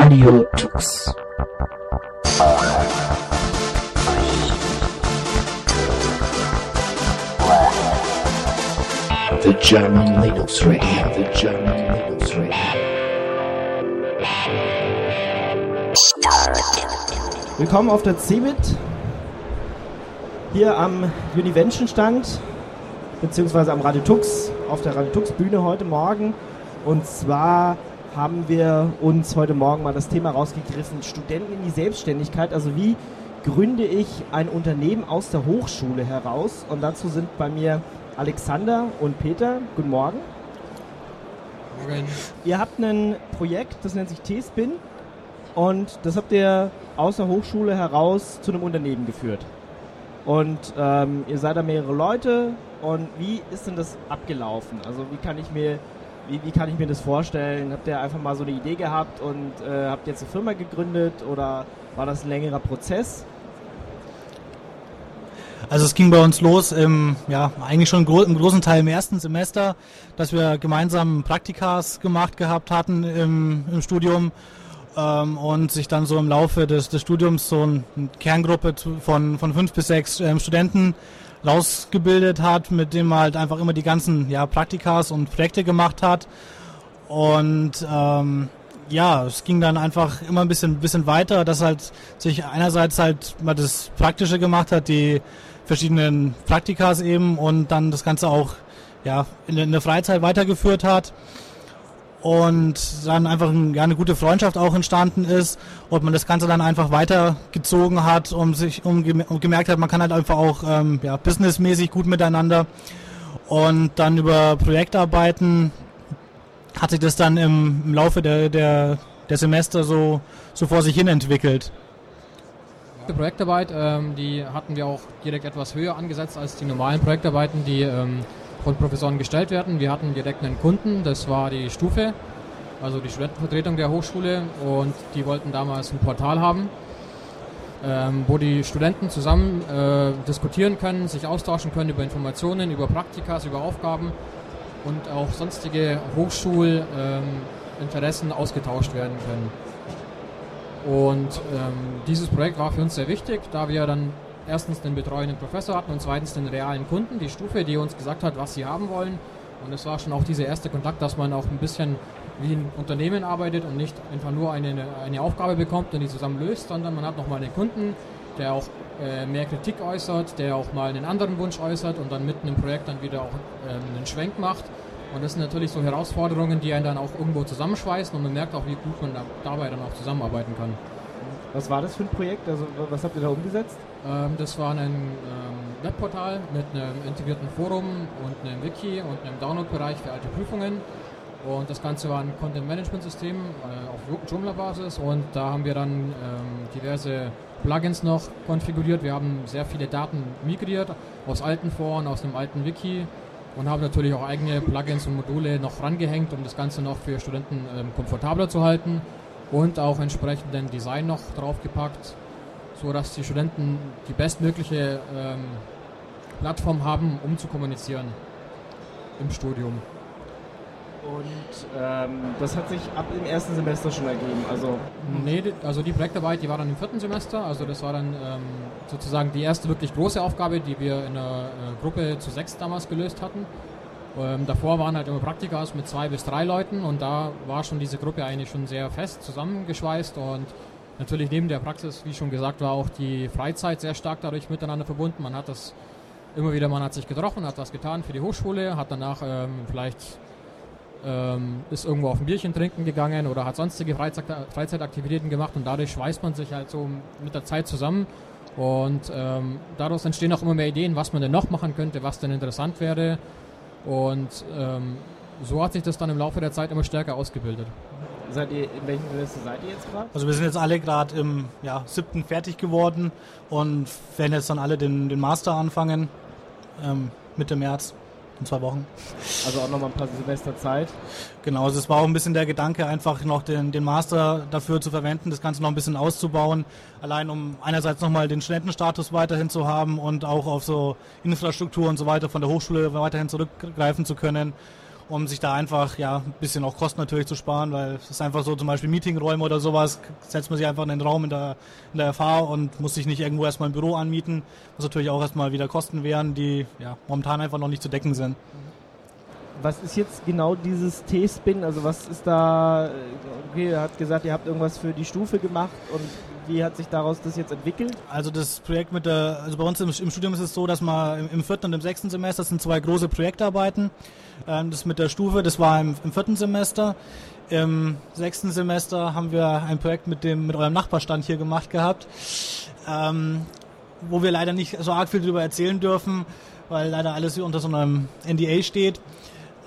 Radio Tux. The German Linux Radio, the German Linux Radio. Willkommen auf der CeBIT. Hier am Univention-Stand, beziehungsweise am Radio Tux, auf der Radio Tux-Bühne heute Morgen. Und zwar haben wir uns heute Morgen mal das Thema rausgegriffen, Studenten in die Selbstständigkeit. Also wie gründe ich ein Unternehmen aus der Hochschule heraus? Und dazu sind bei mir Alexander und Peter. Guten Morgen. Morgen. Ihr habt ein Projekt, das nennt sich T-Spin. Und das habt ihr aus der Hochschule heraus zu einem Unternehmen geführt. Und ähm, ihr seid da mehrere Leute. Und wie ist denn das abgelaufen? Also wie kann ich mir, wie, wie kann ich mir das vorstellen? Habt ihr einfach mal so eine Idee gehabt und äh, habt jetzt eine Firma gegründet oder war das ein längerer Prozess? Also es ging bei uns los im, ja, eigentlich schon im großen Teil im ersten Semester, dass wir gemeinsam Praktikas gemacht gehabt hatten im, im Studium ähm, und sich dann so im Laufe des, des Studiums so eine Kerngruppe von, von fünf bis sechs ähm, Studenten rausgebildet hat, mit dem man halt einfach immer die ganzen ja, Praktikas und Projekte gemacht hat. Und ähm, ja, es ging dann einfach immer ein bisschen, bisschen weiter, dass halt sich einerseits halt mal das Praktische gemacht hat, die verschiedenen Praktikas eben und dann das Ganze auch ja, in, in der Freizeit weitergeführt hat und dann einfach ein, ja, eine gute Freundschaft auch entstanden ist und man das Ganze dann einfach weitergezogen hat und sich um, um gemerkt hat, man kann halt einfach auch ähm, ja, businessmäßig gut miteinander und dann über Projektarbeiten hat sich das dann im, im Laufe der, der, der Semester so, so vor sich hin entwickelt. Die Projektarbeit, ähm, die hatten wir auch direkt etwas höher angesetzt als die normalen Projektarbeiten, die ähm, von Professoren gestellt werden. Wir hatten direkt einen Kunden, das war die Stufe, also die Studentenvertretung der Hochschule und die wollten damals ein Portal haben, ähm, wo die Studenten zusammen äh, diskutieren können, sich austauschen können über Informationen, über Praktikas, über Aufgaben und auch sonstige Hochschulinteressen ausgetauscht werden können. Und ähm, dieses Projekt war für uns sehr wichtig, da wir dann erstens den betreuenden Professor hatten und zweitens den realen Kunden, die Stufe, die uns gesagt hat, was sie haben wollen. Und es war schon auch dieser erste Kontakt, dass man auch ein bisschen wie ein Unternehmen arbeitet und nicht einfach nur eine, eine Aufgabe bekommt und die zusammen löst, sondern man hat nochmal einen Kunden, der auch äh, mehr Kritik äußert, der auch mal einen anderen Wunsch äußert und dann mitten im Projekt dann wieder auch ähm, einen Schwenk macht. Und das sind natürlich so Herausforderungen, die einen dann auch irgendwo zusammenschweißen und man merkt auch, wie gut man da, dabei dann auch zusammenarbeiten kann. Was war das für ein Projekt? Also was habt ihr da umgesetzt? Ähm, das war ein ähm, Webportal mit einem integrierten Forum und einem Wiki und einem Download-Bereich für alte Prüfungen. Und das Ganze war ein Content-Management-System äh, auf Joomla-Basis und da haben wir dann ähm, diverse Plugins noch konfiguriert. Wir haben sehr viele Daten migriert aus alten Foren, aus einem alten Wiki und haben natürlich auch eigene Plugins und Module noch rangehängt, um das Ganze noch für Studenten ähm, komfortabler zu halten und auch entsprechenden Design noch draufgepackt, so dass die Studenten die bestmögliche ähm, Plattform haben, um zu kommunizieren im Studium. Und ähm, das hat sich ab dem ersten Semester schon ergeben. Also nee, also die Projektarbeit, die war dann im vierten Semester. Also das war dann ähm, sozusagen die erste wirklich große Aufgabe, die wir in einer äh, Gruppe zu sechs damals gelöst hatten. Ähm, davor waren halt immer Praktikas mit zwei bis drei Leuten und da war schon diese Gruppe eigentlich schon sehr fest zusammengeschweißt und natürlich neben der Praxis, wie schon gesagt, war auch die Freizeit sehr stark dadurch miteinander verbunden. Man hat das immer wieder, man hat sich getroffen, hat was getan für die Hochschule, hat danach ähm, vielleicht ähm, ist irgendwo auf ein Bierchen trinken gegangen oder hat sonstige Freizeit, Freizeitaktivitäten gemacht und dadurch schweißt man sich halt so mit der Zeit zusammen und ähm, daraus entstehen auch immer mehr Ideen, was man denn noch machen könnte, was denn interessant wäre und ähm, so hat sich das dann im Laufe der Zeit immer stärker ausgebildet. Seid ihr, in welchem Semester seid ihr jetzt gerade? Also wir sind jetzt alle gerade im ja, siebten fertig geworden und werden jetzt dann alle den, den Master anfangen, ähm, Mitte März in zwei Wochen. Also auch nochmal ein paar Semester Zeit. Genau, also es war auch ein bisschen der Gedanke, einfach noch den, den Master dafür zu verwenden, das Ganze noch ein bisschen auszubauen. Allein um einerseits nochmal den Studentenstatus weiterhin zu haben und auch auf so Infrastruktur und so weiter von der Hochschule weiterhin zurückgreifen zu können. Um sich da einfach ja ein bisschen auch Kosten natürlich zu sparen, weil es ist einfach so zum Beispiel Meetingräume oder sowas, setzt man sich einfach in den Raum in der, in der FH und muss sich nicht irgendwo erstmal ein Büro anmieten, was natürlich auch erstmal wieder Kosten wären, die ja momentan einfach noch nicht zu decken sind. Was ist jetzt genau dieses T-Spin? Also was ist da, okay, er hat gesagt, ihr habt irgendwas für die Stufe gemacht und wie hat sich daraus das jetzt entwickelt? Also das Projekt mit der, also bei uns im, im Studium ist es so, dass man im, im, vierten und im sechsten Semester sind zwei große Projektarbeiten. Ähm, das mit der Stufe, das war im, im, vierten Semester. Im sechsten Semester haben wir ein Projekt mit dem mit eurem Nachbarstand hier gemacht gehabt, ähm, wo wir leider nicht so arg viel darüber erzählen dürfen, weil leider alles unter so einem NDA steht.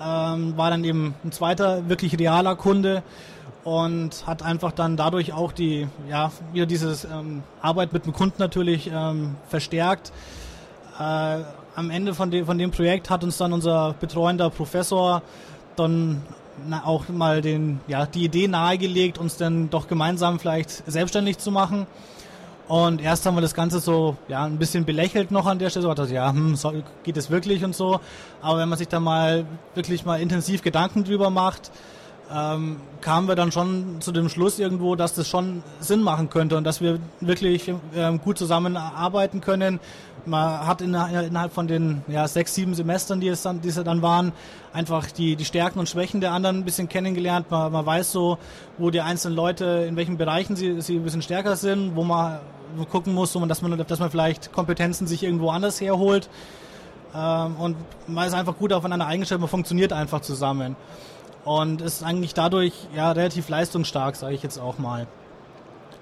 Ähm, war dann eben ein zweiter wirklich realer Kunde und hat einfach dann dadurch auch die, ja, wieder dieses ähm, Arbeit mit dem Kunden natürlich ähm, verstärkt. Äh, am Ende von dem, von dem Projekt hat uns dann unser betreuender Professor dann auch mal den, ja, die Idee nahegelegt, uns dann doch gemeinsam vielleicht selbstständig zu machen. Und erst haben wir das Ganze so ja, ein bisschen belächelt noch an der Stelle, so hat das, ja, hm, so, geht es wirklich und so. Aber wenn man sich da mal wirklich mal intensiv Gedanken drüber macht, ähm, kamen wir dann schon zu dem Schluss irgendwo, dass das schon Sinn machen könnte und dass wir wirklich ähm, gut zusammenarbeiten können. Man hat innerhalb von den ja, sechs, sieben Semestern, die es dann, die es dann waren, einfach die, die Stärken und Schwächen der anderen ein bisschen kennengelernt. Man, man weiß so, wo die einzelnen Leute, in welchen Bereichen sie, sie ein bisschen stärker sind, wo man gucken muss, dass man, dass man vielleicht Kompetenzen sich irgendwo anders herholt. Ähm, und man ist einfach gut aufeinander eingestellt, man funktioniert einfach zusammen und ist eigentlich dadurch ja relativ leistungsstark, sage ich jetzt auch mal.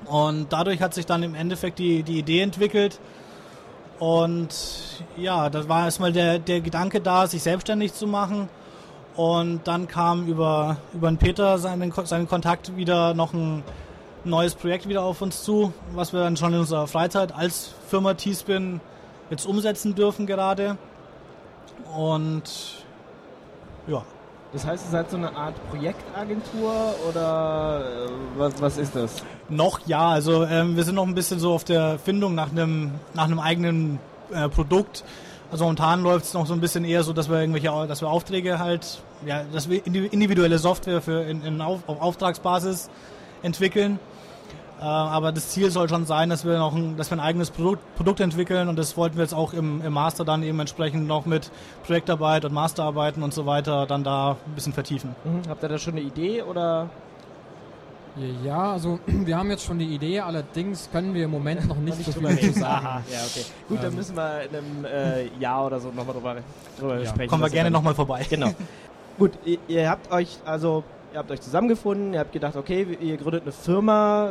Und dadurch hat sich dann im Endeffekt die, die Idee entwickelt. Und ja, das war erstmal der, der Gedanke da, sich selbstständig zu machen. Und dann kam über, über den Peter seinen, seinen Kontakt wieder noch ein neues Projekt wieder auf uns zu, was wir dann schon in unserer Freizeit als Firma T-Spin jetzt umsetzen dürfen gerade. Und ja, das heißt, ihr seid so eine Art Projektagentur oder äh, was, was ist das? Noch ja, also ähm, wir sind noch ein bisschen so auf der Findung nach einem nach einem eigenen äh, Produkt. Also momentan läuft es noch so ein bisschen eher so, dass wir irgendwelche, dass wir Aufträge halt, ja, dass wir individuelle Software für in, in auf, auf Auftragsbasis entwickeln. Äh, aber das Ziel soll schon sein, dass wir noch ein, dass wir ein eigenes Produkt, Produkt entwickeln und das wollten wir jetzt auch im, im Master dann eben entsprechend noch mit Projektarbeit und Masterarbeiten und so weiter dann da ein bisschen vertiefen. Mhm. Habt ihr da schon eine Idee oder? Ja, also wir haben jetzt schon die Idee, allerdings können wir im Moment noch nicht so viel zu sagen. Aha, ja, okay. Gut, ähm, dann müssen wir in einem äh, Jahr oder so nochmal drüber, drüber ja. sprechen. Kommen wir gerne nochmal vorbei. Genau. Gut, ihr, ihr habt euch also ihr habt euch zusammengefunden, ihr habt gedacht, okay, ihr gründet eine Firma.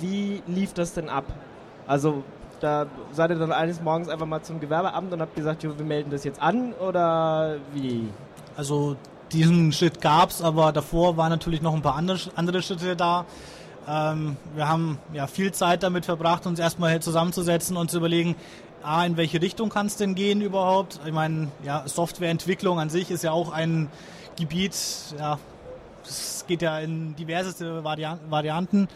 Wie lief das denn ab? Also, da seid ihr dann eines Morgens einfach mal zum Gewerbeamt und habt gesagt, jo, wir melden das jetzt an oder wie? Also, diesen Schritt gab es, aber davor waren natürlich noch ein paar andere, andere Schritte da. Ähm, wir haben ja viel Zeit damit verbracht, uns erstmal zusammenzusetzen und zu überlegen, A, in welche Richtung kann es denn gehen überhaupt? Ich meine, ja, Softwareentwicklung an sich ist ja auch ein Gebiet, ja, es geht ja in diverseste Varianten.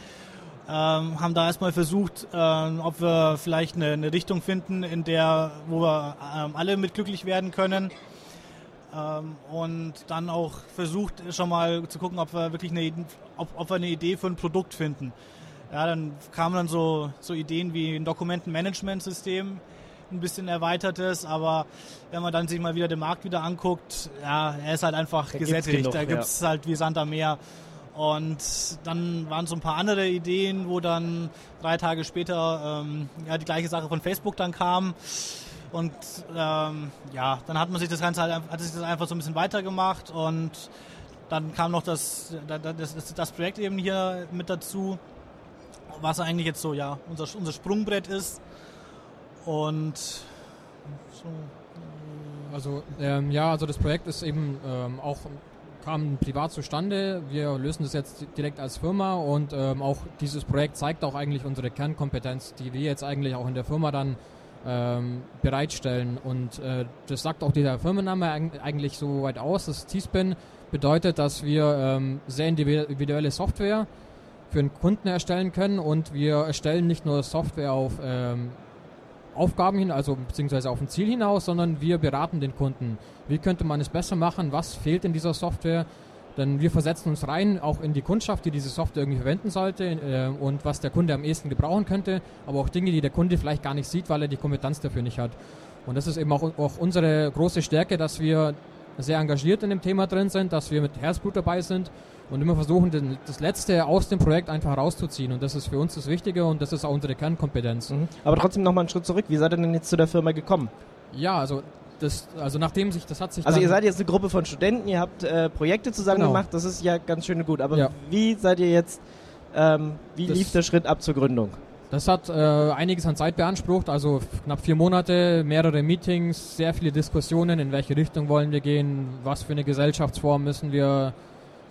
Ähm, haben da erstmal versucht, ähm, ob wir vielleicht eine, eine, Richtung finden, in der, wo wir ähm, alle mit glücklich werden können. Ähm, und dann auch versucht, schon mal zu gucken, ob wir wirklich eine, ob, ob wir eine Idee für ein Produkt finden. Ja, dann kamen dann so, so Ideen wie ein Dokumentenmanagementsystem, ein bisschen erweitertes, aber wenn man dann sich mal wieder den Markt wieder anguckt, ja, er ist halt einfach da gesättigt. Genug, da gibt es ja. halt wie Sand am Meer. Und dann waren so ein paar andere Ideen, wo dann drei Tage später ähm, ja, die gleiche Sache von Facebook dann kam. Und ähm, ja, dann hat man sich das Ganze halt, hat sich das einfach so ein bisschen weitergemacht und dann kam noch das, das, das, das Projekt eben hier mit dazu, was eigentlich jetzt so ja unser, unser Sprungbrett ist. Und so. Also ähm, ja, also das Projekt ist eben ähm, auch kam privat zustande. Wir lösen das jetzt direkt als Firma und ähm, auch dieses Projekt zeigt auch eigentlich unsere Kernkompetenz, die wir jetzt eigentlich auch in der Firma dann ähm, bereitstellen. Und äh, das sagt auch dieser Firmenname eigentlich so weit aus. Das T-Spin bedeutet, dass wir ähm, sehr individuelle Software für einen Kunden erstellen können und wir erstellen nicht nur Software auf ähm, Aufgaben hin, also beziehungsweise auf ein Ziel hinaus, sondern wir beraten den Kunden. Wie könnte man es besser machen? Was fehlt in dieser Software? Denn wir versetzen uns rein, auch in die Kundschaft, die diese Software irgendwie verwenden sollte äh, und was der Kunde am ehesten gebrauchen könnte, aber auch Dinge, die der Kunde vielleicht gar nicht sieht, weil er die Kompetenz dafür nicht hat. Und das ist eben auch, auch unsere große Stärke, dass wir sehr engagiert in dem Thema drin sind, dass wir mit Herzblut dabei sind und immer versuchen, den, das Letzte aus dem Projekt einfach rauszuziehen. Und das ist für uns das Wichtige und das ist auch unsere Kernkompetenz. Mhm. Aber trotzdem nochmal einen Schritt zurück. Wie seid ihr denn jetzt zu der Firma gekommen? Ja, also das, also nachdem sich, das hat sich Also ihr seid jetzt eine Gruppe von Studenten, ihr habt äh, Projekte zusammen Genau. gemacht, das ist ja ganz schön und gut. Aber Ja. wie seid ihr jetzt, ähm, wie Das- lief der Schritt ab zur Gründung? Das hat äh, einiges an Zeit beansprucht, also knapp vier Monate, mehrere Meetings, sehr viele Diskussionen, in welche Richtung wollen wir gehen, was für eine Gesellschaftsform müssen wir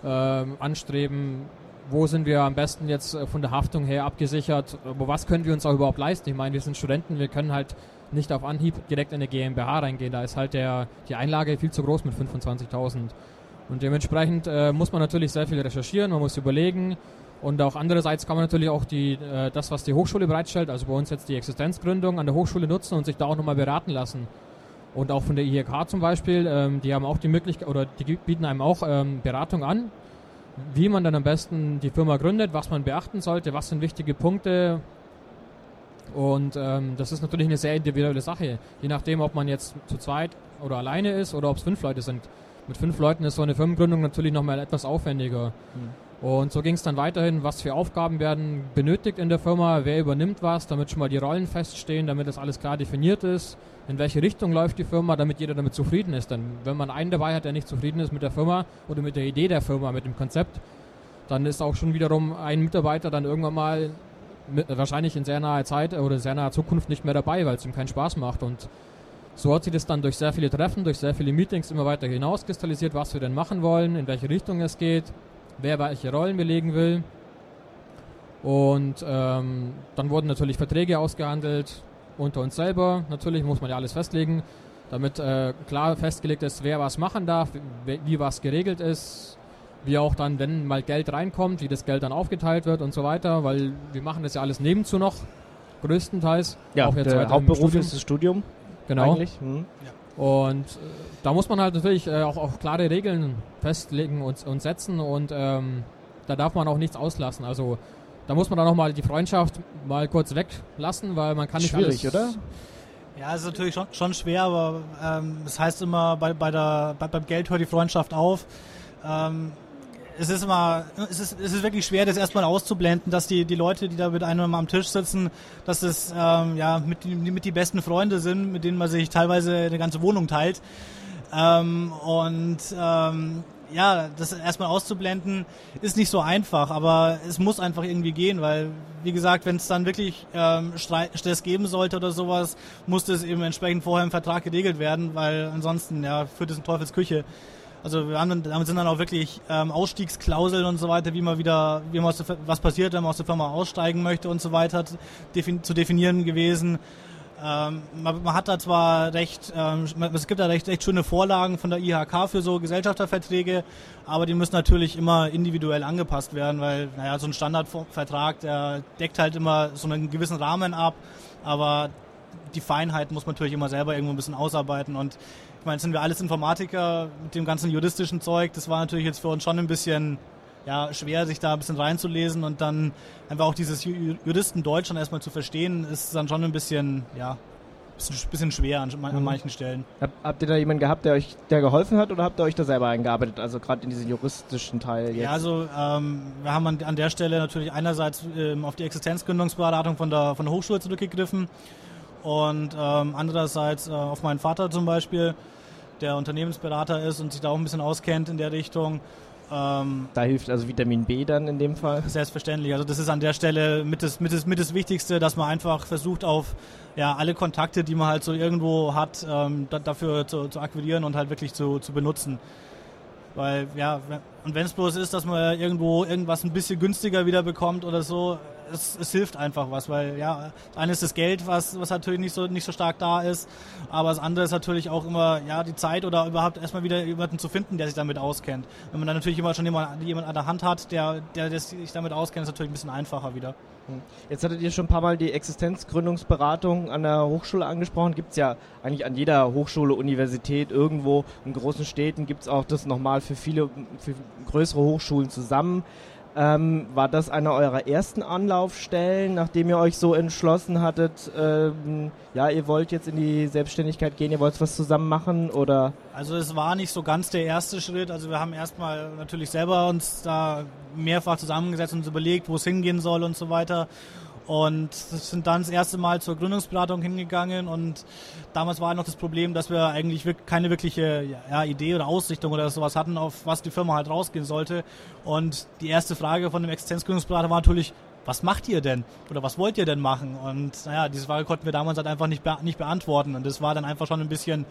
ähm, anstreben, wo sind wir am besten jetzt äh, von der Haftung her abgesichert, aber was können wir uns auch überhaupt leisten? Ich meine, wir sind Studenten, wir können halt nicht auf Anhieb direkt in eine GmbH reingehen, da ist halt der, die Einlage viel zu groß mit 25.000. Und dementsprechend äh, muss man natürlich sehr viel recherchieren, man muss überlegen, und auch andererseits kann man natürlich auch die, äh, das, was die Hochschule bereitstellt, also bei uns jetzt die Existenzgründung an der Hochschule nutzen und sich da auch nochmal beraten lassen. Und auch von der IHK zum Beispiel, ähm, die haben auch die Möglichkeit, oder die bieten einem auch ähm, Beratung an, wie man dann am besten die Firma gründet, was man beachten sollte, was sind wichtige Punkte. Und ähm, das ist natürlich eine sehr individuelle Sache, je nachdem, ob man jetzt zu zweit oder alleine ist oder ob es fünf Leute sind. Mit fünf Leuten ist so eine Firmengründung natürlich nochmal etwas aufwendiger. Und so ging es dann weiterhin, was für Aufgaben werden benötigt in der Firma, wer übernimmt was, damit schon mal die Rollen feststehen, damit das alles klar definiert ist, in welche Richtung läuft die Firma, damit jeder damit zufrieden ist. Denn wenn man einen dabei hat, der nicht zufrieden ist mit der Firma oder mit der Idee der Firma, mit dem Konzept, dann ist auch schon wiederum ein Mitarbeiter dann irgendwann mal mit, wahrscheinlich in sehr naher Zeit oder sehr naher Zukunft nicht mehr dabei, weil es ihm keinen Spaß macht. Und so hat sich das dann durch sehr viele Treffen, durch sehr viele Meetings immer weiter hinauskristallisiert, was wir denn machen wollen, in welche Richtung es geht, wer welche Rollen belegen will. Und ähm, dann wurden natürlich Verträge ausgehandelt unter uns selber. Natürlich muss man ja alles festlegen, damit äh, klar festgelegt ist, wer was machen darf, wie, wie was geregelt ist, wie auch dann, wenn mal Geld reinkommt, wie das Geld dann aufgeteilt wird und so weiter, weil wir machen das ja alles nebenzu noch, größtenteils. Ja, auch jetzt der Hauptberuf Studium. ist das Studium Genau. eigentlich. Hm. Und äh, da muss man halt natürlich äh, auch, auch klare Regeln festlegen und, und setzen und ähm, da darf man auch nichts auslassen. Also da muss man dann auch mal die Freundschaft mal kurz weglassen, weil man kann nicht Schwierig, alles, oder? Ja, es ist natürlich schon, schon schwer, aber ähm, es heißt immer, bei, bei der, bei, beim Geld hört die Freundschaft auf. Ähm, es ist immer, es ist, es ist wirklich schwer, das erstmal auszublenden, dass die, die Leute, die da mit einem am Tisch sitzen, dass es ähm, ja mit, die- mit die besten Freunde sind, mit denen man sich teilweise eine ganze Wohnung teilt. Ähm, und ähm, ja, das erstmal auszublenden ist nicht so einfach, aber es muss einfach irgendwie gehen, weil, wie gesagt, wenn es dann wirklich ähm, Stress geben sollte oder sowas, muss das eben entsprechend vorher im Vertrag geregelt werden, weil ansonsten ja, führt es in Teufels Küche. Also wir haben damit sind dann auch wirklich ähm, Ausstiegsklauseln und so weiter, wie man wieder, wie man aus der, was passiert, wenn man aus der Firma aussteigen möchte und so weiter, defin zu definieren gewesen. Ähm, man, man hat da zwar recht, ähm, es gibt da recht, recht schöne Vorlagen von der IHK für so Gesellschafterverträge, aber die müssen natürlich immer individuell angepasst werden, weil, naja, so ein Standardvertrag, der deckt halt immer so einen gewissen Rahmen ab, aber die Feinheit muss man natürlich immer selber irgendwo ein bisschen ausarbeiten und ich meine, sind wir alles Informatiker mit dem ganzen juristischen Zeug, das war natürlich jetzt für uns schon ein bisschen ja, schwer, sich da ein bisschen reinzulesen und dann einfach auch dieses Ju- Juristendeutsch dann erstmal zu verstehen, ist dann schon ein bisschen, ja, bisschen, bisschen schwer an, an Mhm. manchen Stellen. Hab, habt ihr da jemanden gehabt, der euch der geholfen hat oder habt ihr euch da selber eingearbeitet? Also gerade in diesen juristischen Teil jetzt. Ja, also ähm, wir haben an, an der Stelle natürlich einerseits ähm, auf die Existenzgründungsberatung von der, von der Hochschule zurückgegriffen und ähm, andererseits äh, auf meinen Vater zum Beispiel, der Unternehmensberater ist und sich da auch ein bisschen auskennt in der Richtung. Ähm, da hilft also Vitamin B dann in dem Fall. Selbstverständlich. Also das ist an der Stelle mit das, mit das, mit das Wichtigste, dass man einfach versucht auf ja, alle Kontakte, die man halt so irgendwo hat, ähm, da, dafür zu, zu akquirieren und halt wirklich zu, zu benutzen. Weil, ja, und wenn es bloß ist, dass man irgendwo irgendwas ein bisschen günstiger wieder bekommt oder so, es, es hilft einfach was, weil ja, das eine ist das Geld, was, was natürlich nicht so, nicht so stark da ist, aber das andere ist natürlich auch immer, ja, die Zeit oder überhaupt erstmal wieder jemanden zu finden, der sich damit auskennt. Wenn man dann natürlich immer schon jemand, jemand an der Hand hat, der, der, der sich damit auskennt, ist natürlich ein bisschen einfacher wieder. Jetzt hattet ihr schon ein paar Mal die Existenzgründungsberatung an der Hochschule angesprochen. Gibt es ja eigentlich an jeder Hochschule, Universität, irgendwo in großen Städten gibt es auch das nochmal für viele, für größere Hochschulen zusammen. Ähm, war das eine eurer ersten Anlaufstellen, nachdem ihr euch so entschlossen hattet, ähm, ja, ihr wollt jetzt in die Selbstständigkeit gehen, ihr wollt was zusammen machen oder? Also es war nicht so ganz der erste Schritt. Also wir haben erstmal natürlich selber uns da mehrfach zusammengesetzt und uns überlegt, wo es hingehen soll und so weiter. Und sind dann das erste Mal zur Gründungsberatung hingegangen und damals war noch das Problem, dass wir eigentlich keine wirkliche ja, Idee oder Ausrichtung oder sowas hatten, auf was die Firma halt rausgehen sollte. Und die erste Frage von dem Existenzgründungsberater war natürlich, was macht ihr denn? Oder was wollt ihr denn machen? Und naja, diese Frage konnten wir damals halt einfach nicht, be nicht beantworten. Und das war dann einfach schon ein bisschen,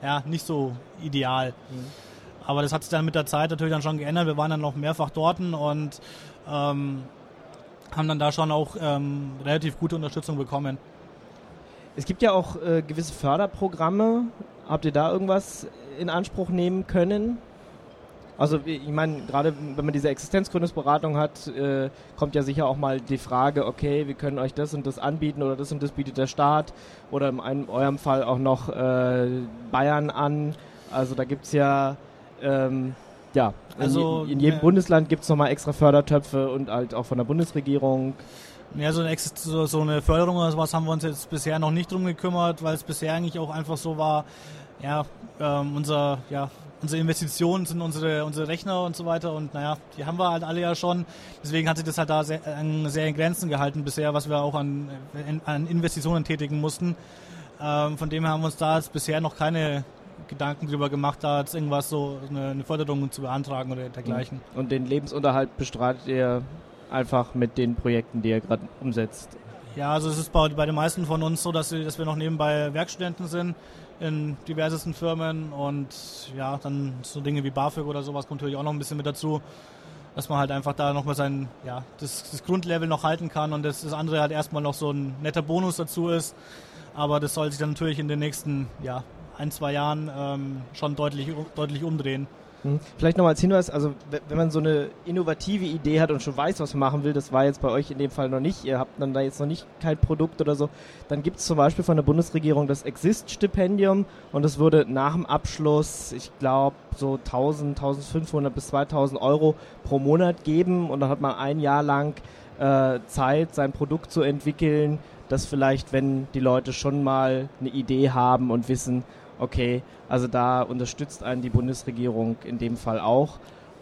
ja, nicht so ideal. Mhm. Aber das hat sich dann mit der Zeit natürlich dann schon geändert. Wir waren dann noch mehrfach dort und ähm, haben dann da schon auch ähm, relativ gute Unterstützung bekommen. Es gibt ja auch äh, gewisse Förderprogramme. Habt ihr da irgendwas in Anspruch nehmen können? Also ich meine, gerade wenn man diese Existenzgründungsberatung hat, äh, kommt ja sicher auch mal die Frage, okay, wir können euch das und das anbieten oder das und das bietet der Staat oder in einem, eurem Fall auch noch äh, Bayern an. Also da gibt es ja ähm, ja, also in, in jedem äh, Bundesland gibt es nochmal extra Fördertöpfe und halt auch von der Bundesregierung. Ja, so eine, so, eine Förderung oder sowas haben wir uns jetzt bisher noch nicht drum gekümmert, weil es bisher eigentlich auch einfach so war, ja, ähm, unser, ja, unsere Investitionen sind unsere, unsere Rechner und so weiter und naja, die haben wir halt alle ja schon. Deswegen hat sich das halt da sehr, sehr in Grenzen gehalten bisher, was wir auch an, an Investitionen tätigen mussten. Ähm, von dem her haben wir uns da jetzt bisher noch keine Gedanken darüber gemacht, jetzt irgendwas so eine, eine Förderung zu beantragen oder dergleichen. Und den Lebensunterhalt bestreitet ihr einfach mit den Projekten, die ihr gerade umsetzt? Ja, also es ist bei, bei den meisten von uns so, dass, dass wir noch nebenbei Werkstudenten sind in diversesten Firmen und ja, dann so Dinge wie BAföG oder sowas kommt natürlich auch noch ein bisschen mit dazu, dass man halt einfach da nochmal sein, ja, das, das Grundlevel noch halten kann und das, das andere halt erstmal noch so ein netter Bonus dazu ist. Aber das soll sich dann natürlich in den nächsten ja, ein, zwei Jahren ähm, schon deutlich, deutlich umdrehen. Mhm. Vielleicht nochmal als Hinweis, also wenn man so eine innovative Idee hat und schon weiß, was man machen will, das war jetzt bei euch in dem Fall noch nicht, ihr habt dann da jetzt noch nicht kein Produkt oder so, dann gibt es zum Beispiel von der Bundesregierung das Exist-Stipendium und es würde nach dem Abschluss, ich glaube, so 1000, 1500 bis 2000 Euro pro Monat geben und dann hat man ein Jahr lang äh, Zeit, sein Produkt zu entwickeln, das vielleicht, wenn die Leute schon mal eine Idee haben und wissen, okay, also da unterstützt einen die Bundesregierung in dem Fall auch.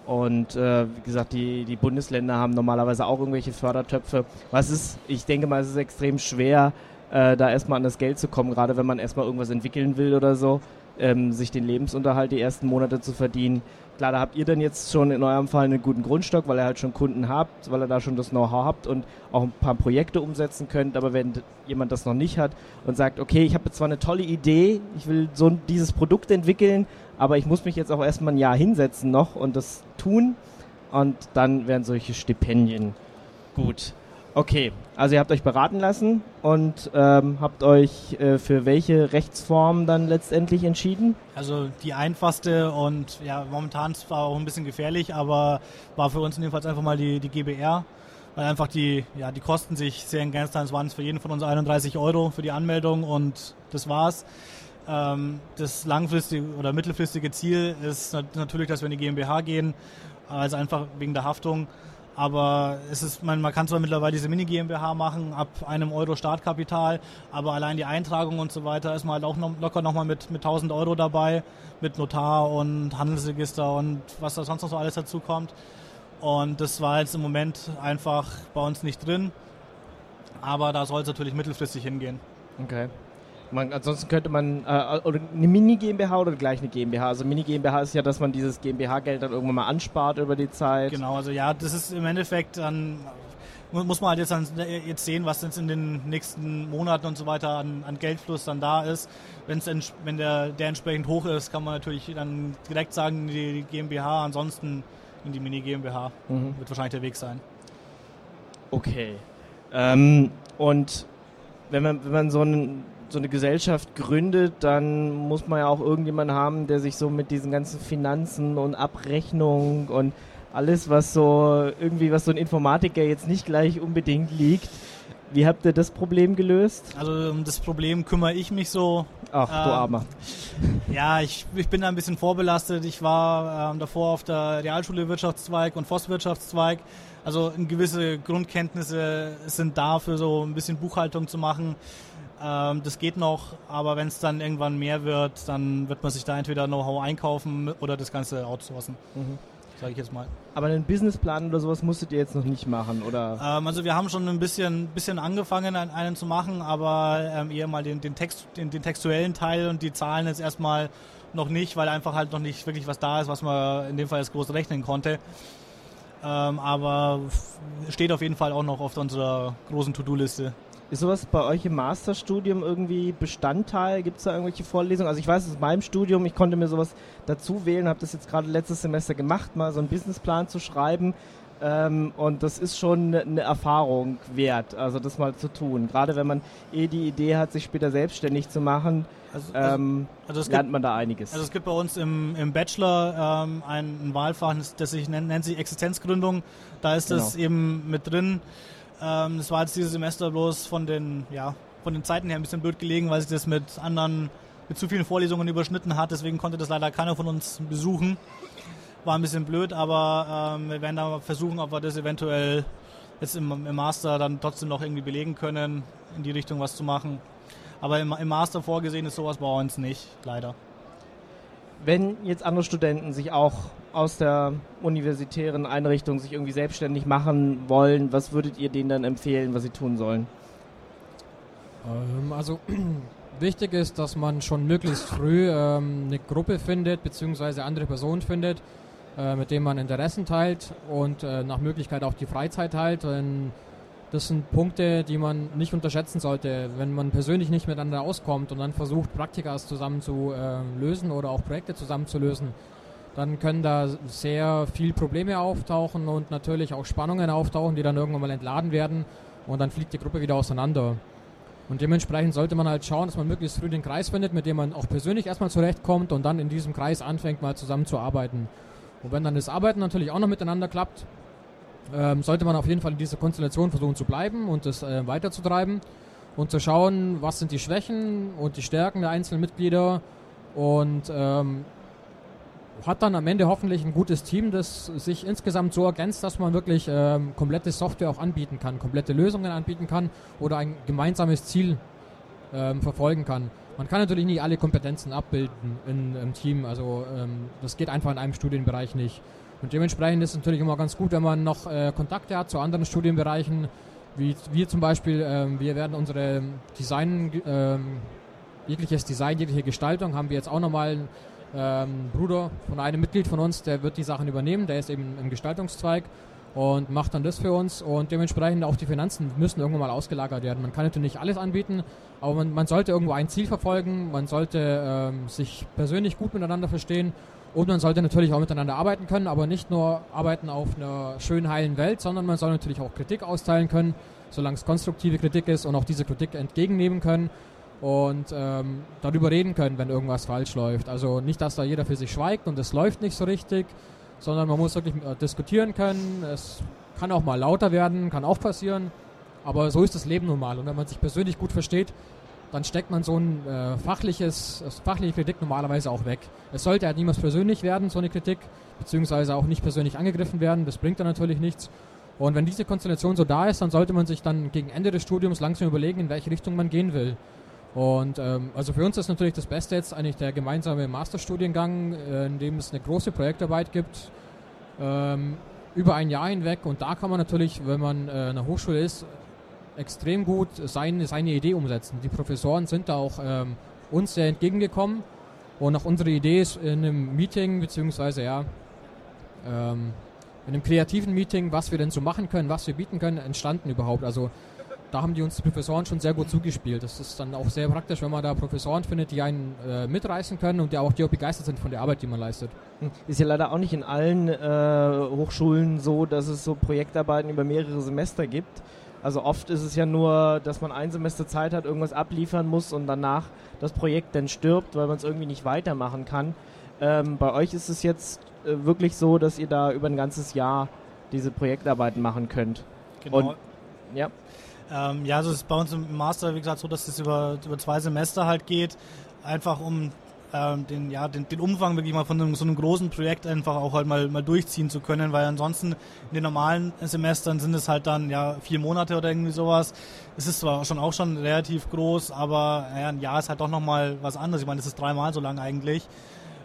Und äh, wie gesagt, die, die Bundesländer haben normalerweise auch irgendwelche Fördertöpfe. Was ist, ich denke mal, es ist extrem schwer, äh, da erstmal an das Geld zu kommen, gerade wenn man erstmal irgendwas entwickeln will oder so, ähm, sich den Lebensunterhalt die ersten Monate zu verdienen. Klar, da habt ihr dann jetzt schon in eurem Fall einen guten Grundstock, weil ihr halt schon Kunden habt, weil ihr da schon das Know-how habt und auch ein paar Projekte umsetzen könnt. Aber wenn jemand das noch nicht hat und sagt, okay, ich habe zwar eine tolle Idee, ich will so dieses Produkt entwickeln, aber ich muss mich jetzt auch erstmal ein Jahr hinsetzen noch und das tun. Und dann wären solche Stipendien gut. Okay, also ihr habt euch beraten lassen und ähm, habt euch äh, für welche Rechtsform dann letztendlich entschieden? Also die einfachste und ja momentan zwar auch ein bisschen gefährlich, aber war für uns jedenfalls einfach mal die, die GBR, weil einfach die, ja, die Kosten sich sehr in Grenzen halten. Es waren für jeden von uns 31 Euro für die Anmeldung und das war's. Ähm, das langfristige oder mittelfristige Ziel ist natürlich, dass wir in die GmbH gehen, also einfach wegen der Haftung. Aber es ist, man, man kann zwar mittlerweile diese Mini-GmbH machen, ab einem Euro Startkapital, aber allein die Eintragung und so weiter ist man halt auch noch, locker nochmal mit, mit 1000 Euro dabei, mit Notar und Handelsregister und was da sonst noch so alles dazu kommt. Und das war jetzt im Moment einfach bei uns nicht drin. Aber da soll es natürlich mittelfristig hingehen. Okay. Man, ansonsten könnte man äh, oder eine Mini-GmbH oder gleich eine GmbH. Also Mini-GmbH ist ja, dass man dieses GmbH-Geld dann irgendwann mal anspart über die Zeit. Genau, also ja, das ist im Endeffekt dann muss man halt jetzt, dann, jetzt sehen, was jetzt in den nächsten Monaten und so weiter an, an Geldfluss dann da ist. Wenn's, wenn der, der entsprechend hoch ist, kann man natürlich dann direkt sagen, die GmbH, ansonsten in die Mini-GmbH. Mhm. Wird wahrscheinlich der Weg sein. Okay. Ähm, und wenn man, wenn man so, einen, so eine Gesellschaft gründet, dann muss man ja auch irgendjemanden haben, der sich so mit diesen ganzen Finanzen und Abrechnung und alles, was so irgendwie, was so ein Informatiker jetzt nicht gleich unbedingt liegt. Wie habt ihr das Problem gelöst? Also um das Problem kümmere ich mich so. Ach, du Ähm, Armer. Ja, ich, ich bin da ein bisschen vorbelastet. Ich war ähm, davor auf der Realschule Wirtschaftszweig und Forstwirtschaftszweig. Also gewisse Grundkenntnisse sind da für so ein bisschen Buchhaltung zu machen. Ähm, das geht noch, aber wenn es dann irgendwann mehr wird, dann wird man sich da entweder Know-how einkaufen oder das Ganze outsourcen, Mhm. sage ich jetzt mal. Aber einen Businessplan oder sowas musstet ihr jetzt noch nicht machen, oder? Ähm, also wir haben schon ein bisschen, bisschen angefangen, einen, zu machen, aber ähm, eher mal den, den, Text, den, den textuellen Teil und die Zahlen jetzt erstmal noch nicht, weil einfach halt noch nicht wirklich was da ist, was man in dem Fall jetzt groß rechnen konnte. Ähm, aber steht auf jeden Fall auch noch auf unserer großen To-Do-Liste. Ist sowas bei euch im Masterstudium irgendwie Bestandteil? Gibt es da irgendwelche Vorlesungen? Also ich weiß, aus meinem Studium, ich konnte mir sowas dazu wählen, habe das jetzt gerade letztes Semester gemacht, mal so einen Businessplan zu schreiben. Ähm, und das ist schon eine- eine Erfahrung wert, also das mal zu tun. Gerade wenn man eh die Idee hat, sich später selbstständig zu machen, Also, also, ähm, also es gibt lernt man da einiges. Also es gibt bei uns im, im Bachelor ähm, ein, ein Wahlfach, das das sich nennt, nennt sich Existenzgründung. Da ist das Genau. eben mit drin. Ähm, das war jetzt dieses Semester bloß von den, ja, von den Zeiten her ein bisschen blöd gelegen, weil sich das mit anderen, mit zu vielen Vorlesungen überschnitten hat. Deswegen konnte das leider keiner von uns besuchen. War ein bisschen blöd, aber ähm, wir werden da versuchen, ob wir das eventuell jetzt im, im Master dann trotzdem noch irgendwie belegen können, in die Richtung was zu machen. Aber im, im Master vorgesehen ist sowas bei uns nicht, leider. Wenn jetzt andere Studenten sich auch aus der universitären Einrichtung sich irgendwie selbstständig machen wollen, was würdet ihr denen dann empfehlen, was sie tun sollen? Ähm, also wichtig ist, dass man schon möglichst früh ähm, eine Gruppe findet, beziehungsweise andere Personen findet, äh, mit denen man Interessen teilt und äh, nach Möglichkeit auch die Freizeit teilt. Denn das sind Punkte, die man nicht unterschätzen sollte. Wenn man persönlich nicht miteinander auskommt und dann versucht, Praktikas zusammen zu äh, lösen oder auch Projekte zusammen zu lösen, dann können da sehr viel Probleme auftauchen und natürlich auch Spannungen auftauchen, die dann irgendwann mal entladen werden und dann fliegt die Gruppe wieder auseinander. Und dementsprechend sollte man halt schauen, dass man möglichst früh den Kreis findet, mit dem man auch persönlich erstmal zurechtkommt und dann in diesem Kreis anfängt, mal zusammen zu arbeiten. Und wenn dann das Arbeiten natürlich auch noch miteinander klappt, ähm, sollte man auf jeden Fall in dieser Konstellation versuchen zu bleiben und das äh, weiterzutreiben und zu schauen, was sind die Schwächen und die Stärken der einzelnen Mitglieder und ähm, hat dann am Ende hoffentlich ein gutes Team, das sich insgesamt so ergänzt, dass man wirklich ähm, komplette Software auch anbieten kann, komplette Lösungen anbieten kann oder ein gemeinsames Ziel ähm, verfolgen kann. Man kann natürlich nicht alle Kompetenzen abbilden in, im Team, also ähm, das geht einfach in einem Studienbereich nicht. Und dementsprechend ist es natürlich immer ganz gut, wenn man noch äh, Kontakte hat zu anderen Studienbereichen, wie wir zum Beispiel, ähm, wir werden unsere Design, ähm, jegliches Design, jegliche Gestaltung haben wir jetzt auch nochmal ähm, Bruder von einem Mitglied von uns, der wird die Sachen übernehmen, der ist eben im Gestaltungszweig und macht dann das für uns und dementsprechend auch die Finanzen müssen irgendwann mal ausgelagert werden. Man kann natürlich nicht alles anbieten, aber man, man sollte irgendwo ein Ziel verfolgen, man sollte ähm, sich persönlich gut miteinander verstehen und man sollte natürlich auch miteinander arbeiten können, aber nicht nur arbeiten auf einer schönen, heilen Welt, sondern man soll natürlich auch Kritik austeilen können, solange es konstruktive Kritik ist und auch diese Kritik entgegennehmen können und ähm, darüber reden können, wenn irgendwas falsch läuft. Also nicht, dass da jeder für sich schweigt und es läuft nicht so richtig, sondern man muss wirklich äh, diskutieren können. Es kann auch mal lauter werden, kann auch passieren, aber so ist das Leben nun mal. Und wenn man sich persönlich gut versteht, dann steckt man so ein äh, fachliches, fachliche Kritik normalerweise auch weg. Es sollte halt niemals persönlich werden, so eine Kritik, beziehungsweise auch nicht persönlich angegriffen werden. Das bringt dann natürlich nichts. Und wenn diese Konstellation so da ist, dann sollte man sich dann gegen Ende des Studiums langsam überlegen, in welche Richtung man gehen will. Und ähm, also für uns ist natürlich das Beste jetzt eigentlich der gemeinsame Masterstudiengang, äh, in dem es eine große Projektarbeit gibt, ähm, über ein Jahr hinweg. Und da kann man natürlich, wenn man äh, an der Hochschule ist, extrem gut seine, seine Idee umsetzen. Die Professoren sind da auch ähm, uns sehr entgegengekommen. Und auch unsere Idee ist in einem Meeting, beziehungsweise ja, ähm, in einem kreativen Meeting, was wir denn so machen können, was wir bieten können, entstanden überhaupt. Also da haben die uns die Professoren schon sehr gut zugespielt. Das ist dann auch sehr praktisch, wenn man da Professoren findet, die einen äh, mitreißen können und die auch, die auch begeistert sind von der Arbeit, die man leistet. Ist ja leider auch nicht in allen äh, Hochschulen so, dass es so Projektarbeiten über mehrere Semester gibt. Also oft ist es ja nur, dass man ein Semester Zeit hat, irgendwas abliefern muss und danach das Projekt dann stirbt, weil man es irgendwie nicht weitermachen kann. Ähm, bei euch ist es jetzt äh, wirklich so, dass ihr da über ein ganzes Jahr diese Projektarbeiten machen könnt. Genau. Und- Ja. Ähm, ja, also es ist bei uns im Master, wie gesagt, so, dass es über, über zwei Semester halt geht. Einfach um ähm, den, ja, den, den Umfang wirklich mal von so einem großen Projekt einfach auch halt mal, mal durchziehen zu können, weil ansonsten in den normalen Semestern sind es halt dann ja vier Monate oder irgendwie sowas. Es ist zwar schon auch schon relativ groß, aber ja, ein Jahr ist halt doch nochmal was anderes. Ich meine, es ist dreimal so lang eigentlich,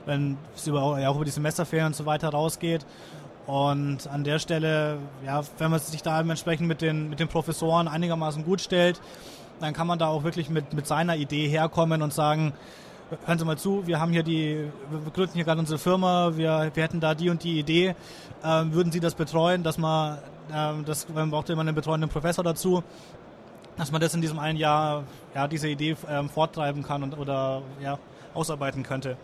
wenn es über, ja, auch über die Semesterferien und so weiter rausgeht. Und an der Stelle, ja, wenn man sich da entsprechend mit den, mit den Professoren einigermaßen gut stellt, dann kann man da auch wirklich mit, mit seiner Idee herkommen und sagen, hören Sie mal zu, wir haben hier die, wir gründen hier gerade unsere Firma, wir, wir hätten da die und die Idee, ähm, würden Sie das betreuen, dass man, ähm, das, man braucht immer einen betreuenden Professor dazu, dass man das in diesem einen Jahr, ja, diese Idee ähm, forttreiben kann und, oder, ja, ausarbeiten könnte.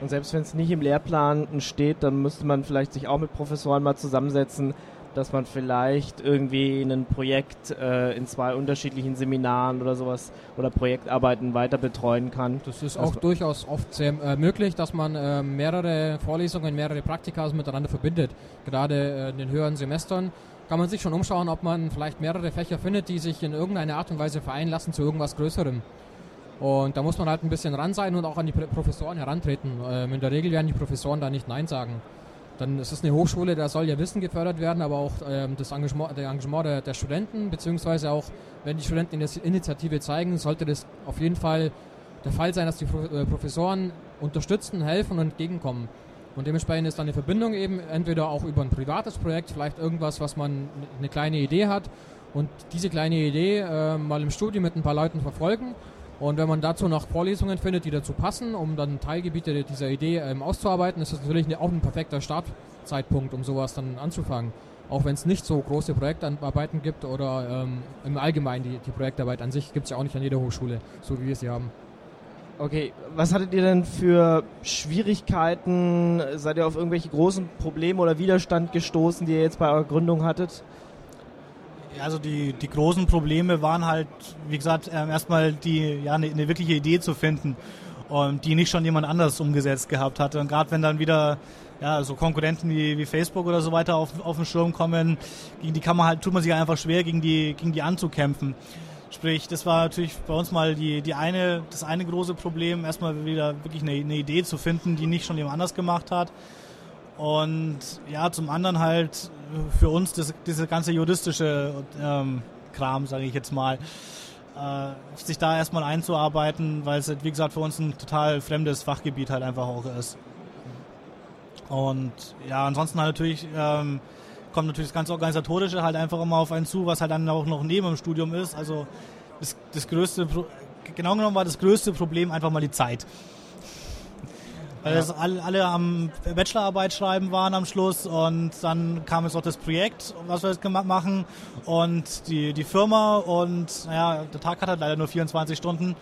Und selbst wenn es nicht im Lehrplan steht, dann müsste man vielleicht sich auch mit Professoren mal zusammensetzen, dass man vielleicht irgendwie ein Projekt äh, in zwei unterschiedlichen Seminaren oder sowas oder Projektarbeiten weiter betreuen kann. Das ist Also- auch durchaus oft sehr äh, möglich, dass man äh, mehrere Vorlesungen, mehrere Praktika miteinander verbindet. Gerade äh, in den höheren Semestern kann man sich schon umschauen, ob man vielleicht mehrere Fächer findet, die sich in irgendeiner Art und Weise vereinen lassen zu irgendwas Größerem. Und da muss man halt ein bisschen ran sein und auch an die Pro- Professoren herantreten. Ähm, in der Regel werden die Professoren da nicht Nein sagen. Dann ist es eine Hochschule, da soll ja Wissen gefördert werden, aber auch ähm, das Engagement, der Engagement der, der Studenten, beziehungsweise auch, wenn die Studenten die Initiative zeigen, sollte das auf jeden Fall der Fall sein, dass die äh, Professoren unterstützen, helfen und entgegenkommen. Und dementsprechend ist dann eine Verbindung eben entweder auch über ein privates Projekt, vielleicht irgendwas, was man eine kleine Idee hat und diese kleine Idee äh, mal im Studium mit ein paar Leuten verfolgen. Und wenn man dazu noch Vorlesungen findet, die dazu passen, um dann Teilgebiete dieser Idee ähm, auszuarbeiten, ist das natürlich eine, auch ein perfekter Startzeitpunkt, um sowas dann anzufangen. Auch wenn es nicht so große Projektarbeiten gibt oder ähm, im Allgemeinen die, die Projektarbeit an sich gibt es ja auch nicht an jeder Hochschule, so wie wir sie haben. Okay, was hattet ihr denn für Schwierigkeiten? Seid ihr auf irgendwelche großen Probleme oder Widerstand gestoßen, die ihr jetzt bei eurer Gründung hattet? Also die, die großen Probleme waren halt, wie gesagt, ähm, erstmal die, ja, eine, eine wirkliche Idee zu finden und die nicht schon jemand anders umgesetzt gehabt hatte. Und gerade wenn dann wieder ja, so Konkurrenten wie, wie Facebook oder so weiter auf, auf den Schirm kommen, gegen die kann man halt, tut man sich einfach schwer, gegen die, gegen die anzukämpfen. Sprich, das war natürlich bei uns mal die, die eine, das eine große Problem, erstmal wieder wirklich eine, eine Idee zu finden, die nicht schon jemand anders gemacht hat. Und ja, zum anderen halt für uns das, diese ganze juristische ähm, Kram, sage ich jetzt mal, äh, sich da erstmal einzuarbeiten, weil es halt, wie gesagt, für uns ein total fremdes Fachgebiet halt einfach auch ist. Und ja, ansonsten halt natürlich ähm, kommt natürlich das ganze Organisatorische halt einfach immer auf einen zu, was halt dann auch noch neben dem Studium ist. Also das, das größte, genau genommen war das größte Problem einfach mal die Zeit. Weil das alle, alle am Bachelorarbeit schreiben waren am Schluss und dann kam jetzt auch das Projekt, was wir jetzt machen und die, die Firma und naja, der Tag hat halt leider nur 24 Stunden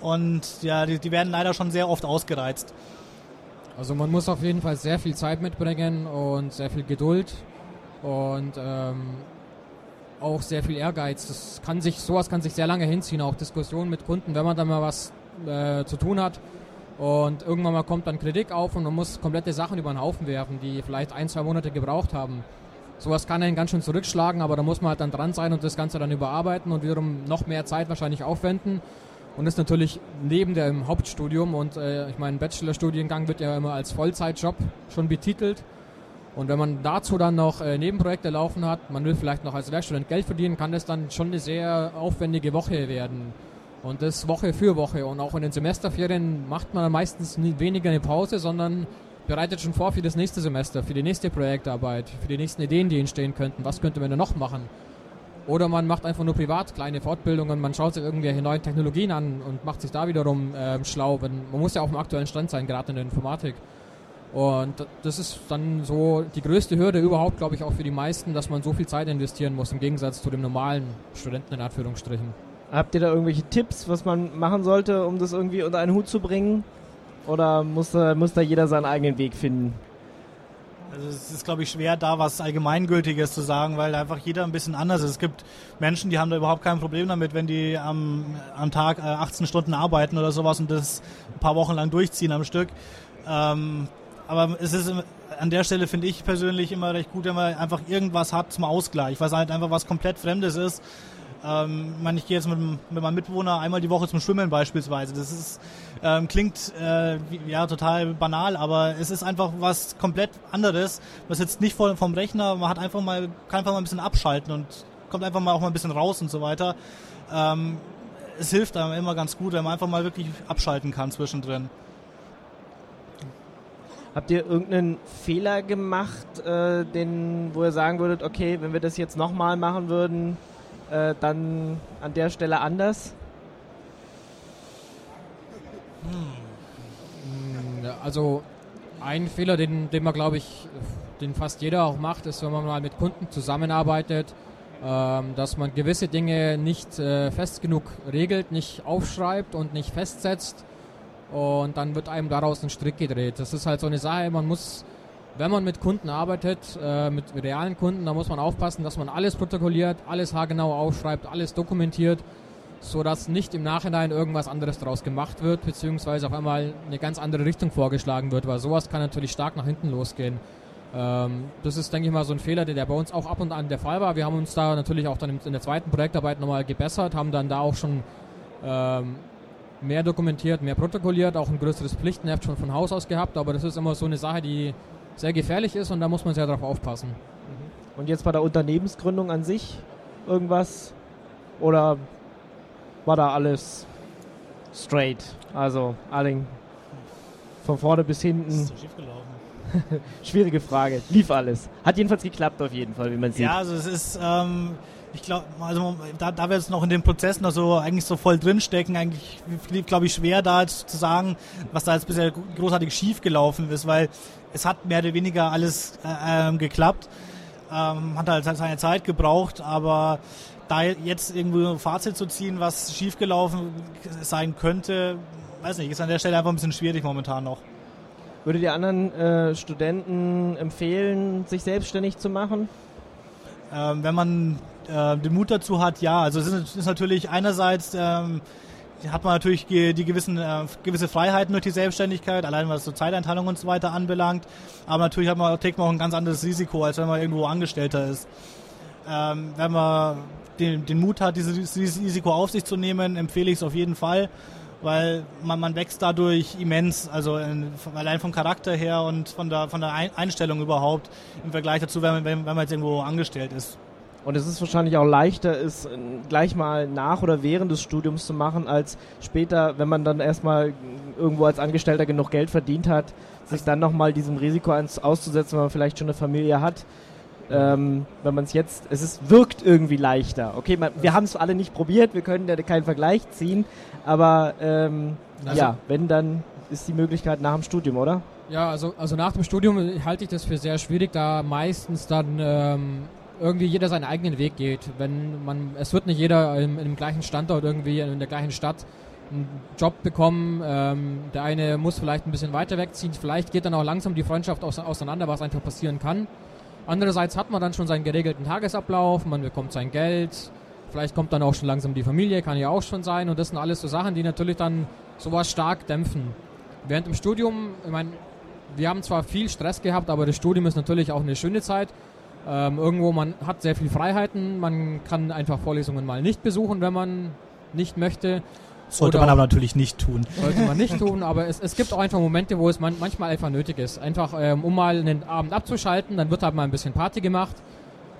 und ja, die, die werden leider schon sehr oft ausgereizt. Also man muss auf jeden Fall sehr viel Zeit mitbringen und sehr viel Geduld und ähm, auch sehr viel Ehrgeiz. Das kann sich, sowas kann sich sehr lange hinziehen, auch Diskussionen mit Kunden, wenn man da mal was äh, zu tun hat. Und irgendwann mal kommt dann Kritik auf und man muss komplette Sachen über den Haufen werfen, die vielleicht ein, zwei Monate gebraucht haben. Sowas kann einen ganz schön zurückschlagen, aber da muss man halt dann dran sein und das Ganze dann überarbeiten und wiederum noch mehr Zeit wahrscheinlich aufwenden. Und ist natürlich neben dem Hauptstudium und äh, ich meine, Bachelorstudiengang wird ja immer als Vollzeitjob schon betitelt. Und wenn man dazu dann noch äh, Nebenprojekte laufen hat, man will vielleicht noch als Werkstudent Geld verdienen, kann das dann schon eine sehr aufwendige Woche werden. Und das Woche für Woche. Und auch in den Semesterferien macht man meistens weniger eine Pause, sondern bereitet schon vor für das nächste Semester, für die nächste Projektarbeit, für die nächsten Ideen, die entstehen könnten. Was könnte man denn noch machen? Oder man macht einfach nur privat kleine Fortbildungen, man schaut sich irgendwelche neuen Technologien an und macht sich da wiederum ähm, schlau. Man muss ja auf dem aktuellen Stand sein, gerade in der Informatik. Und das ist dann so die größte Hürde überhaupt, glaube ich, auch für die meisten, dass man so viel Zeit investieren muss, im Gegensatz zu dem normalen Studenten in Anführungsstrichen. Habt ihr da irgendwelche Tipps, was man machen sollte, um das irgendwie unter einen Hut zu bringen? Oder muss da, muss da jeder seinen eigenen Weg finden? Also es ist, glaube ich, schwer, da was Allgemeingültiges zu sagen, weil einfach jeder ein bisschen anders ist. Es gibt Menschen, die haben da überhaupt kein Problem damit, wenn die am, am Tag 18 äh, Stunden arbeiten oder sowas und das ein paar Wochen lang durchziehen am Stück. Ähm, aber es ist an der Stelle, finde ich persönlich, immer recht gut, wenn man einfach irgendwas hat zum Ausgleich, was halt einfach was komplett Fremdes ist. Ähm, ich, meine, ich gehe jetzt mit, mit meinem Mitbewohner einmal die Woche zum Schwimmen beispielsweise. Das ist, ähm, klingt äh, ja total banal, aber es ist einfach was komplett anderes. Man sitzt nicht vor, vom Rechner, man hat einfach mal, kann einfach mal ein bisschen abschalten und kommt einfach mal auch mal ein bisschen raus und so weiter. Ähm, es hilft einem immer ganz gut, wenn man einfach mal wirklich abschalten kann zwischendrin. Habt ihr irgendeinen Fehler gemacht, äh, den, wo ihr sagen würdet, okay, wenn wir das jetzt nochmal machen würden, äh, dann an der Stelle anders? Hm. Also ein Fehler, den, den man glaube ich, den fast jeder auch macht, ist, wenn man mal mit Kunden zusammenarbeitet, ähm, dass man gewisse Dinge nicht äh, fest genug regelt, nicht aufschreibt und nicht festsetzt und dann wird einem daraus ein Strick gedreht. Das ist halt so eine Sache, man muss, wenn man mit Kunden arbeitet, äh, mit realen Kunden, da muss man aufpassen, dass man alles protokolliert, alles haargenau aufschreibt, alles dokumentiert, sodass nicht im Nachhinein irgendwas anderes daraus gemacht wird, beziehungsweise auf einmal eine ganz andere Richtung vorgeschlagen wird, weil sowas kann natürlich stark nach hinten losgehen. Ähm, das ist, denke ich mal, so ein Fehler, der bei uns auch ab und an der Fall war. Wir haben uns da natürlich auch dann in der zweiten Projektarbeit nochmal gebessert, haben dann da auch schon ähm, mehr dokumentiert, mehr protokolliert, auch ein größeres Pflichtenheft schon von Haus aus gehabt, aber das ist immer so eine Sache, die sehr gefährlich ist und da muss man sehr darauf aufpassen. Mhm. Und jetzt bei der Unternehmensgründung an sich irgendwas oder war da alles straight? Also Arling von vorne bis hinten. Das ist so schief gelaufen. Schwierige Frage. Lief alles. Hat jedenfalls geklappt auf jeden Fall, wie man sieht. Ja, also es ist ähm, ich glaube, also da, da wir jetzt noch in den Prozessen also eigentlich so voll drinstecken, eigentlich glaube ich schwer da jetzt zu sagen, was da jetzt bisher großartig schief gelaufen ist, weil es hat mehr oder weniger alles äh, ähm, geklappt, ähm, hat halt seine Zeit gebraucht, aber da jetzt irgendwo ein Fazit zu ziehen, was schief gelaufen sein könnte, weiß nicht, ist an der Stelle einfach ein bisschen schwierig momentan noch. Würdet ihr anderen äh, Studenten empfehlen, sich selbstständig zu machen? Ähm, wenn man äh, den Mut dazu hat, ja. Also es ist, ist natürlich einerseits ähm, hat man natürlich die gewissen äh, gewisse Freiheiten durch die Selbstständigkeit, allein was so Zeiteinteilung und so weiter anbelangt. Aber natürlich hat man, trägt man auch ein ganz anderes Risiko, als wenn man irgendwo Angestellter ist. Ähm, wenn man den, den Mut hat, dieses, dieses Risiko auf sich zu nehmen, empfehle ich es auf jeden Fall, weil man, man wächst dadurch immens, also in, allein vom Charakter her und von der, von der Einstellung überhaupt im Vergleich dazu, wenn man, wenn man jetzt irgendwo angestellt ist. Und es ist wahrscheinlich auch leichter, es gleich mal nach oder während des Studiums zu machen, als später, wenn man dann erstmal irgendwo als Angestellter genug Geld verdient hat, sich dann nochmal diesem Risiko auszusetzen, wenn man vielleicht schon eine Familie hat. Ähm, wenn man es jetzt, es ist, wirkt irgendwie leichter. Okay, man, wir haben es alle nicht probiert, wir können ja keinen Vergleich ziehen, aber ähm, also, ja, wenn dann ist die Möglichkeit nach dem Studium, oder? Ja, also, also nach dem Studium halte ich das für sehr schwierig, da meistens dann ähm, irgendwie jeder seinen eigenen Weg geht. Wenn man, es wird nicht jeder in dem gleichen Standort irgendwie in der gleichen Stadt einen Job bekommen. Ähm, der eine muss vielleicht ein bisschen weiter wegziehen. Vielleicht geht dann auch langsam die Freundschaft auseinander, was einfach passieren kann. Andererseits hat man dann schon seinen geregelten Tagesablauf, man bekommt sein Geld. Vielleicht kommt dann auch schon langsam die Familie, kann ja auch schon sein. Und das sind alles so Sachen, die natürlich dann sowas stark dämpfen. Während im Studium, ich meine, wir haben zwar viel Stress gehabt, aber das Studium ist natürlich auch eine schöne Zeit. Ähm, irgendwo, man hat sehr viel Freiheiten, man kann einfach Vorlesungen mal nicht besuchen, wenn man nicht möchte. Sollte man aber natürlich nicht tun. Sollte man nicht tun, aber es, es gibt auch einfach Momente, wo es man, manchmal einfach nötig ist. Einfach, ähm, um mal einen Abend abzuschalten, dann wird halt mal ein bisschen Party gemacht.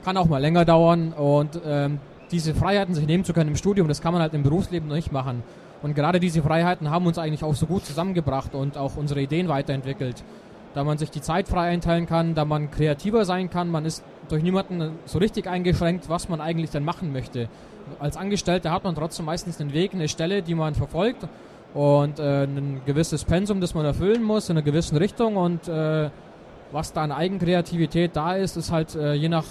Kann auch mal länger dauern und ähm, diese Freiheiten sich nehmen zu können im Studium, das kann man halt im Berufsleben noch nicht machen. Und gerade diese Freiheiten haben uns eigentlich auch so gut zusammengebracht und auch unsere Ideen weiterentwickelt da man sich die Zeit frei einteilen kann, da man kreativer sein kann. Man ist durch niemanden so richtig eingeschränkt, was man eigentlich dann machen möchte. Als Angestellter hat man trotzdem meistens einen Weg, eine Stelle, die man verfolgt und äh, ein gewisses Pensum, das man erfüllen muss in einer gewissen Richtung und äh, was da an Eigenkreativität da ist, ist halt äh, je nach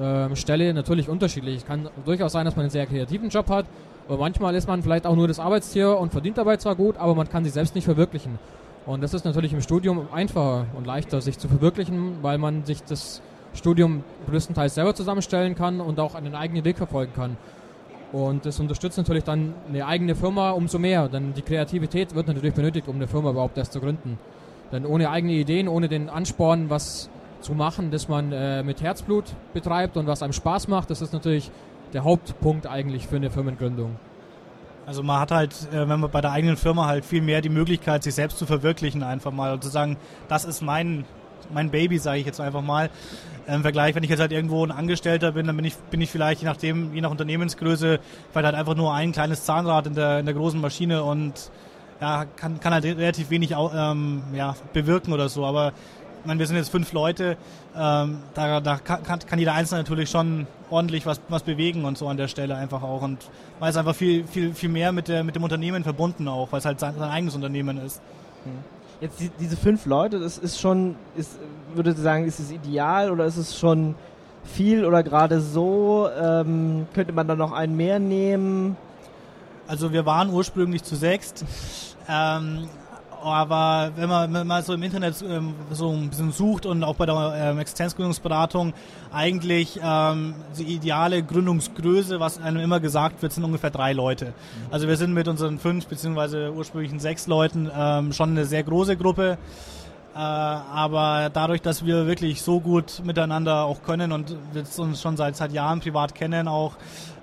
ähm, Stelle natürlich unterschiedlich. Es kann durchaus sein, dass man einen sehr kreativen Job hat, aber manchmal ist man vielleicht auch nur das Arbeitstier und verdient dabei zwar gut, aber man kann sich selbst nicht verwirklichen. Und das ist natürlich im Studium einfacher und leichter, sich zu verwirklichen, weil man sich das Studium größtenteils selber zusammenstellen kann und auch einen eigenen Weg verfolgen kann. Und das unterstützt natürlich dann eine eigene Firma umso mehr, denn die Kreativität wird natürlich benötigt, um eine Firma überhaupt erst zu gründen. Denn ohne eigene Ideen, ohne den Ansporn, was zu machen, das man äh, mit Herzblut betreibt und was einem Spaß macht, das ist natürlich der Hauptpunkt eigentlich für eine Firmengründung. Also man hat halt, äh, wenn man bei der eigenen Firma halt viel mehr die Möglichkeit, sich selbst zu verwirklichen einfach mal und zu sagen, das ist mein, mein Baby, sage ich jetzt einfach mal. Im Vergleich, wenn ich jetzt halt irgendwo ein Angestellter bin, dann bin ich, bin ich vielleicht je nachdem, je nach Unternehmensgröße, vielleicht halt einfach nur ein kleines Zahnrad in der, in der großen Maschine und ja, kann, kann halt relativ wenig ähm, ja, bewirken oder so. Aber meine, wir sind jetzt fünf Leute, ähm, da, da kann, kann jeder Einzelne natürlich schon ordentlich was, was bewegen und so an der Stelle einfach auch. Und man ist einfach viel, viel, viel mehr mit, der, mit dem Unternehmen verbunden auch, weil es halt sein, sein eigenes Unternehmen ist. Hm. Jetzt die, diese fünf Leute, das ist schon, ist, würde Sie sagen, ist es ideal oder ist es schon viel oder gerade so? Ähm, könnte man da noch einen mehr nehmen? Also wir waren ursprünglich zu sechst. Ähm, aber wenn man, mal so im Internet ähm, so ein bisschen sucht und auch bei der ähm, Existenzgründungsberatung eigentlich ähm, die ideale Gründungsgröße, was einem immer gesagt wird, sind ungefähr drei Leute. Also wir sind mit unseren fünf beziehungsweise ursprünglichen sechs Leuten ähm, schon eine sehr große Gruppe. Äh, aber dadurch, dass wir wirklich so gut miteinander auch können und wir uns schon seit, seit Jahren privat kennen, auch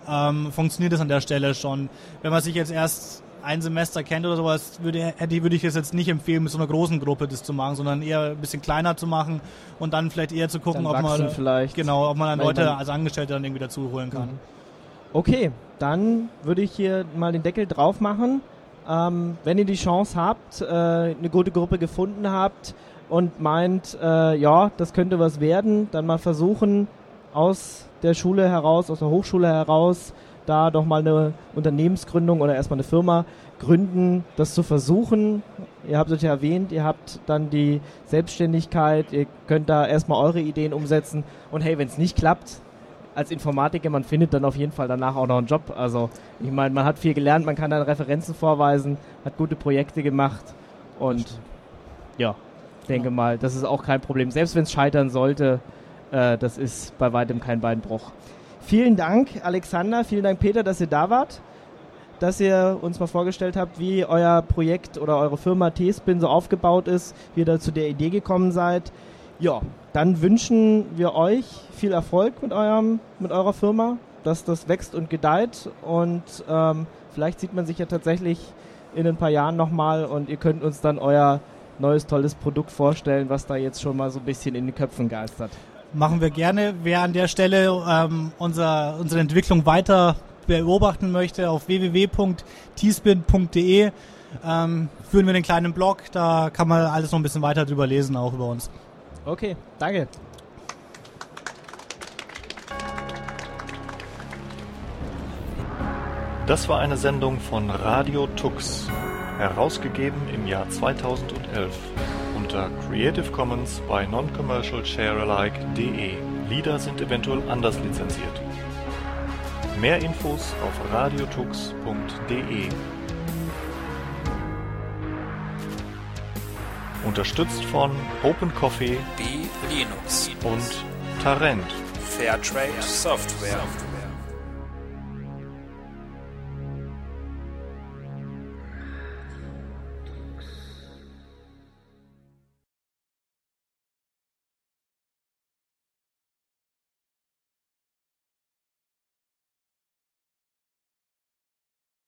ähm, funktioniert es an der Stelle schon. Wenn man sich jetzt erst ein Semester kennt oder sowas, würde, hätte, würde ich es jetzt nicht empfehlen, mit so einer großen Gruppe das zu machen, sondern eher ein bisschen kleiner zu machen und dann vielleicht eher zu gucken, ob man vielleicht. genau, ob man dann Leute als Angestellte dann irgendwie dazu holen kann. Mhm. Okay, dann würde ich hier mal den Deckel drauf machen. Ähm, wenn ihr die Chance habt, äh, eine gute Gruppe gefunden habt und meint, äh, ja, das könnte was werden, dann mal versuchen, aus der Schule heraus, aus der Hochschule heraus, da doch mal eine Unternehmensgründung oder erstmal eine Firma gründen, das zu versuchen. Ihr habt es ja erwähnt, ihr habt dann die Selbstständigkeit, ihr könnt da erstmal eure Ideen umsetzen und hey, wenn es nicht klappt, als Informatiker, man findet dann auf jeden Fall danach auch noch einen Job. Also ich meine, man hat viel gelernt, man kann dann Referenzen vorweisen, hat gute Projekte gemacht und ja, denke mal, das ist auch kein Problem. Selbst wenn es scheitern sollte, äh, das ist bei weitem kein Beinbruch. Vielen Dank, Alexander, vielen Dank, Peter, dass ihr da wart, dass ihr uns mal vorgestellt habt, wie euer Projekt oder eure Firma T-Spin so aufgebaut ist, wie ihr da zu der Idee gekommen seid. Ja, dann wünschen wir euch viel Erfolg mit, eurem, mit eurer Firma, dass das wächst und gedeiht. Und ähm, vielleicht sieht man sich ja tatsächlich in ein paar Jahren nochmal und ihr könnt uns dann euer neues tolles Produkt vorstellen, was da jetzt schon mal so ein bisschen in den Köpfen geistert machen wir gerne. Wer an der Stelle ähm, unser, unsere Entwicklung weiter beobachten möchte, auf www.tspin.de ähm, führen wir den kleinen Blog. Da kann man alles noch ein bisschen weiter drüber lesen, auch über uns. Okay, danke. Das war eine Sendung von Radio Tux, herausgegeben im Jahr 2011 unter Creative Commons by Non-Commercial Sharealike.de. Lieder sind eventuell anders lizenziert. Mehr Infos auf radiotux.de. Unterstützt von Open Coffee, B Linux und Tarent. Fairtrade Software.